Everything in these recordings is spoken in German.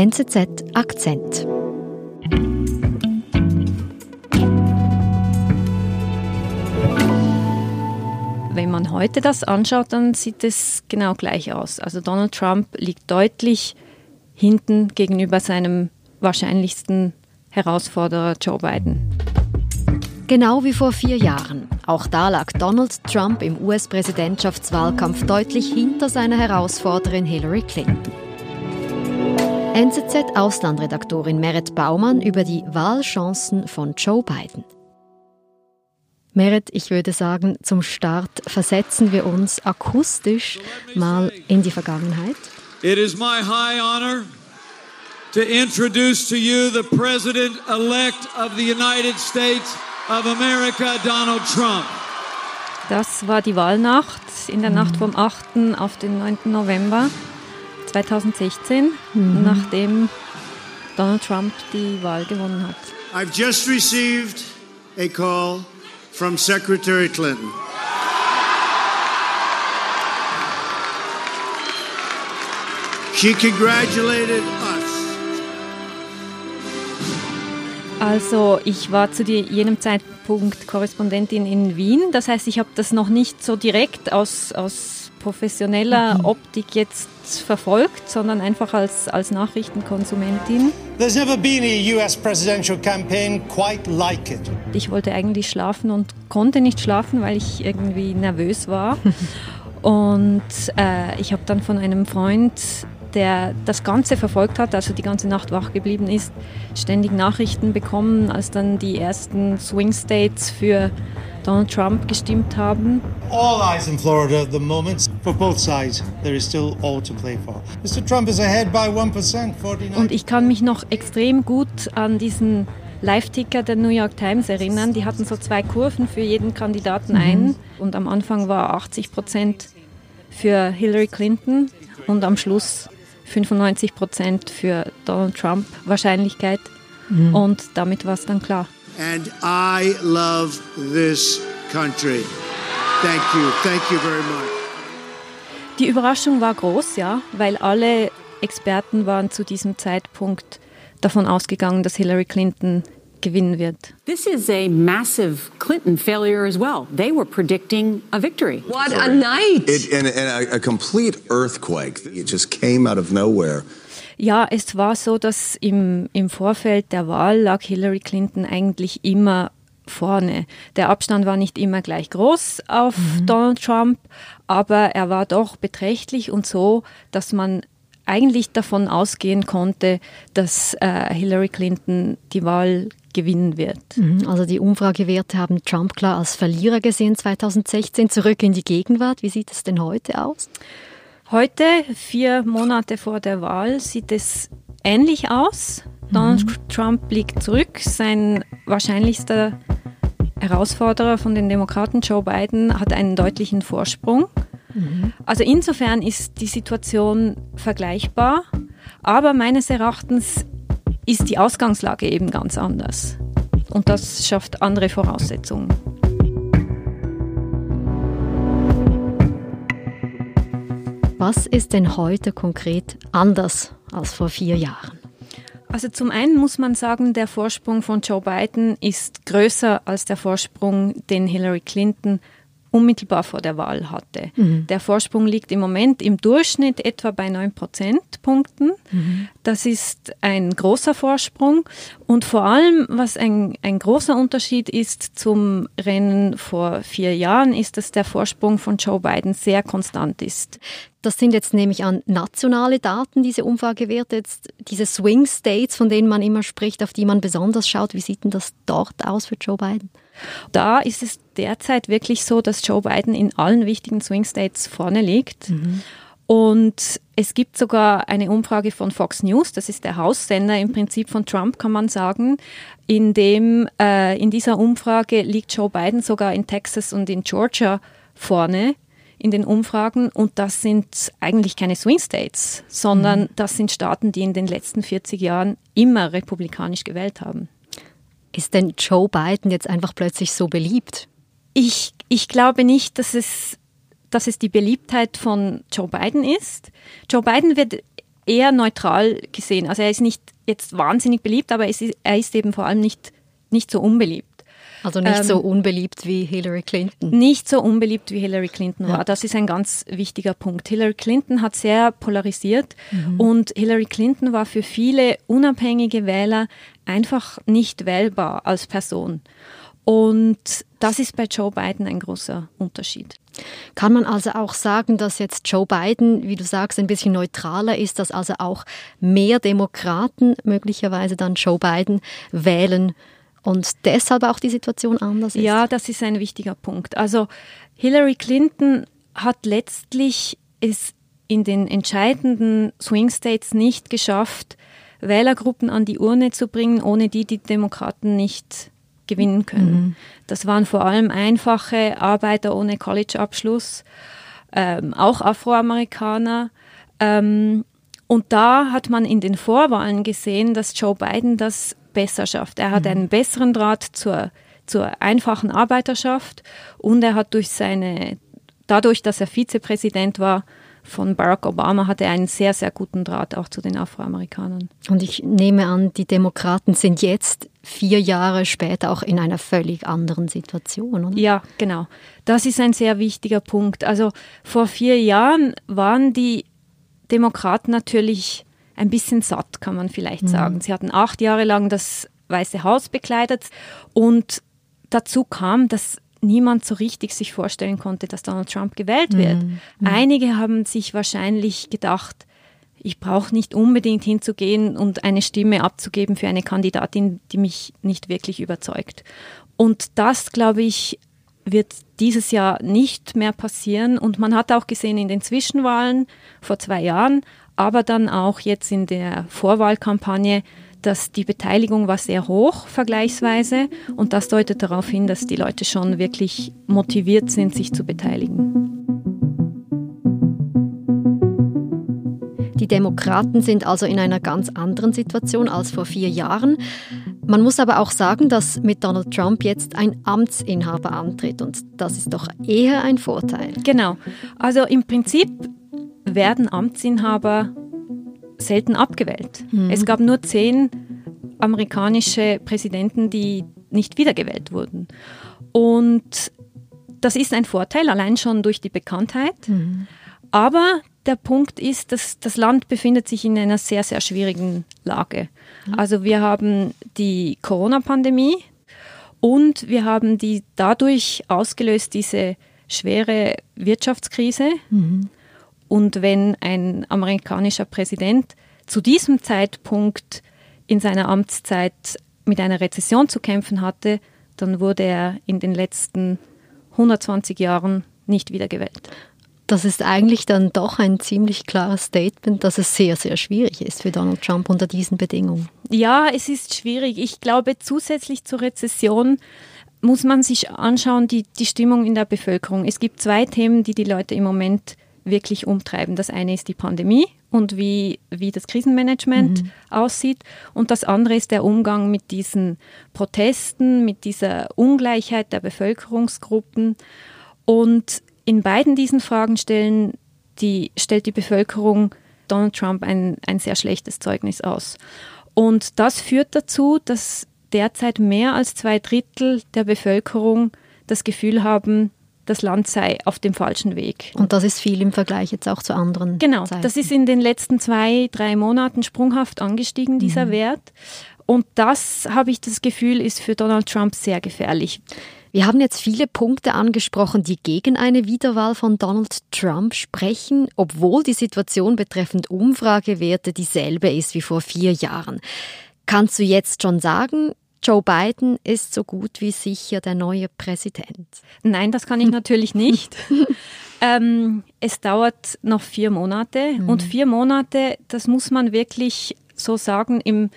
NZZ Akzent. Wenn man heute das anschaut, dann sieht es genau gleich aus. Also Donald Trump liegt deutlich hinten gegenüber seinem wahrscheinlichsten Herausforderer Joe Biden. Genau wie vor vier Jahren. Auch da lag Donald Trump im US-Präsidentschaftswahlkampf deutlich hinter seiner Herausforderin Hillary Clinton. NZZ-Auslandredaktorin Merit Baumann über die Wahlchancen von Joe Biden. Merit, ich würde sagen, zum Start versetzen wir uns akustisch mal in die Vergangenheit. It is my high honor to introduce to you the President-elect of the United States of America, Donald Trump. Das war die Wahlnacht in der Nacht vom 8. auf den 9. November 2016, mhm. nachdem Donald Trump die Wahl gewonnen hat. I've just received a call from Secretary Clinton. She congratulated us Also ich war zu jenem Zeitpunkt Korrespondentin in Wien. Das heißt, ich habe das noch nicht so direkt aus, aus professioneller mhm. Optik jetzt verfolgt, sondern einfach als, als Nachrichtenkonsumentin. There's never been a US presidential campaign quite like it. Ich wollte eigentlich schlafen und konnte nicht schlafen, weil ich irgendwie nervös war. und äh, ich habe dann von einem Freund der das Ganze verfolgt hat, also die ganze Nacht wach geblieben ist, ständig Nachrichten bekommen, als dann die ersten Swing States für Donald Trump gestimmt haben. All eyes in Florida at the moment for both sides. There is still all to play for. Mr. Trump is ahead by 1%, 49. Und ich kann mich noch extrem gut an diesen Live-Ticker der New York Times erinnern. Die hatten so zwei Kurven für jeden Kandidaten mhm. ein. Und am Anfang war 80 Prozent für Hillary Clinton und am Schluss 95 Prozent für Donald Trump Wahrscheinlichkeit. Mhm. Und damit war es dann klar. And I love this country. Thank you. Thank you very much. Die Überraschung war groß, ja, weil alle Experten waren zu diesem Zeitpunkt davon ausgegangen, dass Hillary Clinton gewinnen wird. This is a massive Clinton failure as well. They were predicting a victory. What a night! It, and, and a, a complete earthquake. It just came out of nowhere. Ja, es war so, dass im, im Vorfeld der Wahl lag Hillary Clinton eigentlich immer vorne. Der Abstand war nicht immer gleich groß auf mhm. Donald Trump, aber er war doch beträchtlich und so, dass man eigentlich davon ausgehen konnte, dass äh, Hillary Clinton die Wahl gewinnen wird. Mhm, also die Umfragewerte haben Trump klar als Verlierer gesehen 2016. Zurück in die Gegenwart. Wie sieht es denn heute aus? Heute, vier Monate vor der Wahl, sieht es ähnlich aus. Donald mhm. Trump liegt zurück. Sein wahrscheinlichster Herausforderer von den Demokraten, Joe Biden, hat einen deutlichen Vorsprung. Mhm. Also insofern ist die Situation vergleichbar. Aber meines Erachtens ist die Ausgangslage eben ganz anders. Und das schafft andere Voraussetzungen. Was ist denn heute konkret anders als vor vier Jahren? Also zum einen muss man sagen, der Vorsprung von Joe Biden ist größer als der Vorsprung, den Hillary Clinton unmittelbar vor der Wahl hatte. Mhm. Der Vorsprung liegt im Moment im Durchschnitt etwa bei 9 Prozentpunkten. Mhm. Das ist ein großer Vorsprung. Und vor allem, was ein, ein großer Unterschied ist zum Rennen vor vier Jahren, ist, dass der Vorsprung von Joe Biden sehr konstant ist. Das sind jetzt nämlich an nationale Daten, diese Umfragewerte, jetzt diese Swing States, von denen man immer spricht, auf die man besonders schaut. Wie sieht denn das dort aus für Joe Biden? Da ist es derzeit wirklich so, dass Joe Biden in allen wichtigen Swing States vorne liegt. Mhm. Und es gibt sogar eine Umfrage von Fox News, das ist der Haussender im Prinzip von Trump, kann man sagen, in dem äh, in dieser Umfrage liegt Joe Biden sogar in Texas und in Georgia vorne in den Umfragen und das sind eigentlich keine Swing States, sondern mhm. das sind Staaten, die in den letzten 40 Jahren immer republikanisch gewählt haben. Ist denn Joe Biden jetzt einfach plötzlich so beliebt? Ich, ich glaube nicht, dass es, dass es die Beliebtheit von Joe Biden ist. Joe Biden wird eher neutral gesehen. Also er ist nicht jetzt wahnsinnig beliebt, aber ist, er ist eben vor allem nicht, nicht so unbeliebt. Also nicht ähm, so unbeliebt wie Hillary Clinton. Nicht so unbeliebt wie Hillary Clinton war. Das ist ein ganz wichtiger Punkt. Hillary Clinton hat sehr polarisiert mhm. und Hillary Clinton war für viele unabhängige Wähler einfach nicht wählbar als Person. Und das ist bei Joe Biden ein großer Unterschied. Kann man also auch sagen, dass jetzt Joe Biden, wie du sagst, ein bisschen neutraler ist, dass also auch mehr Demokraten möglicherweise dann Joe Biden wählen und deshalb auch die Situation anders ist? Ja, das ist ein wichtiger Punkt. Also Hillary Clinton hat letztlich es in den entscheidenden Swing States nicht geschafft, Wählergruppen an die Urne zu bringen, ohne die die Demokraten nicht gewinnen können. Mhm. Das waren vor allem einfache Arbeiter ohne College-Abschluss, ähm, auch Afroamerikaner. Ähm, und da hat man in den Vorwahlen gesehen, dass Joe Biden das besser schafft. Er hat mhm. einen besseren Draht zur, zur einfachen Arbeiterschaft und er hat durch seine, dadurch, dass er Vizepräsident war, von Barack Obama hatte er einen sehr, sehr guten Draht auch zu den Afroamerikanern. Und ich nehme an, die Demokraten sind jetzt vier Jahre später auch in einer völlig anderen Situation, oder? Ja, genau. Das ist ein sehr wichtiger Punkt. Also vor vier Jahren waren die Demokraten natürlich ein bisschen satt, kann man vielleicht mhm. sagen. Sie hatten acht Jahre lang das Weiße Haus bekleidet und dazu kam, dass niemand so richtig sich vorstellen konnte, dass Donald Trump gewählt wird. Mhm. mhm. Einige haben sich wahrscheinlich gedacht, ich brauche nicht unbedingt hinzugehen und eine Stimme abzugeben für eine Kandidatin, die mich nicht wirklich überzeugt. Und das, glaube ich, wird dieses Jahr nicht mehr passieren. Und man hat auch gesehen in den Zwischenwahlen vor zwei Jahren, aber dann auch jetzt in der Vorwahlkampagne, dass die Beteiligung war sehr hoch vergleichsweise und das deutet darauf hin, dass die Leute schon wirklich motiviert sind, sich zu beteiligen. Die Demokraten sind also in einer ganz anderen Situation als vor vier Jahren. Man muss aber auch sagen, dass mit Donald Trump jetzt ein Amtsinhaber antritt und das ist doch eher ein Vorteil. Genau. Also im Prinzip werden Amtsinhaber selten abgewählt. Mhm. Es gab nur zehn amerikanische Präsidenten, die nicht wiedergewählt wurden. Und das ist ein Vorteil, allein schon durch die Bekanntheit. Mhm. Aber der Punkt ist, dass das Land befindet sich in einer sehr, sehr schwierigen Lage. Mhm. Also wir haben die Corona-Pandemie und wir haben die dadurch ausgelöst diese schwere Wirtschaftskrise. Mhm. Und wenn ein amerikanischer Präsident zu diesem Zeitpunkt in seiner Amtszeit mit einer Rezession zu kämpfen hatte, dann wurde er in den letzten 120 Jahren nicht wiedergewählt. Das ist eigentlich dann doch ein ziemlich klares Statement, dass es sehr, sehr schwierig ist für Donald Trump unter diesen Bedingungen. Ja, es ist schwierig. Ich glaube, zusätzlich zur Rezession muss man sich anschauen, die, die Stimmung in der Bevölkerung. Es gibt zwei Themen, die die Leute im Moment wirklich umtreiben. Das eine ist die Pandemie und wie, wie das Krisenmanagement mhm. aussieht. Und das andere ist der Umgang mit diesen Protesten, mit dieser Ungleichheit der Bevölkerungsgruppen. Und in beiden diesen Fragen stellen die, stellt die Bevölkerung Donald Trump ein, ein sehr schlechtes Zeugnis aus. Und das führt dazu, dass derzeit mehr als zwei Drittel der Bevölkerung das Gefühl haben, das Land sei auf dem falschen Weg. Und das ist viel im Vergleich jetzt auch zu anderen. Genau, Zeiten. das ist in den letzten zwei, drei Monaten sprunghaft angestiegen, dieser mhm. Wert. Und das, habe ich das Gefühl, ist für Donald Trump sehr gefährlich. Wir haben jetzt viele Punkte angesprochen, die gegen eine Wiederwahl von Donald Trump sprechen, obwohl die Situation betreffend Umfragewerte dieselbe ist wie vor vier Jahren. Kannst du jetzt schon sagen, Joe Biden ist so gut wie sicher der neue Präsident. Nein, das kann ich natürlich nicht. ähm, es dauert noch vier Monate mhm. und vier Monate, das muss man wirklich so sagen, im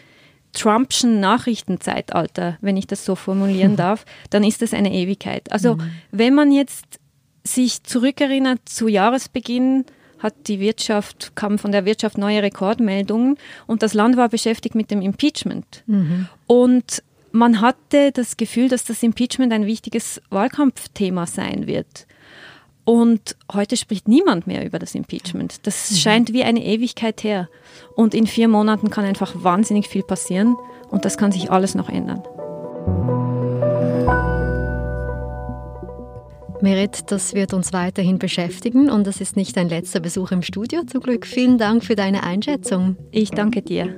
Trumpschen Nachrichtenzeitalter, wenn ich das so formulieren darf, dann ist das eine Ewigkeit. Also mhm. wenn man jetzt sich zurückerinnert zu Jahresbeginn, hat die Wirtschaft, kamen von der Wirtschaft neue Rekordmeldungen und das Land war beschäftigt mit dem Impeachment. Mhm. Und man hatte das Gefühl, dass das Impeachment ein wichtiges Wahlkampfthema sein wird. Und heute spricht niemand mehr über das Impeachment. Das mhm. scheint wie eine Ewigkeit her. Und in vier Monaten kann einfach wahnsinnig viel passieren und das kann sich alles noch ändern. Merit, das wird uns weiterhin beschäftigen und das ist nicht dein letzter Besuch im Studio. Zum Glück vielen Dank für deine Einschätzung. Ich danke dir.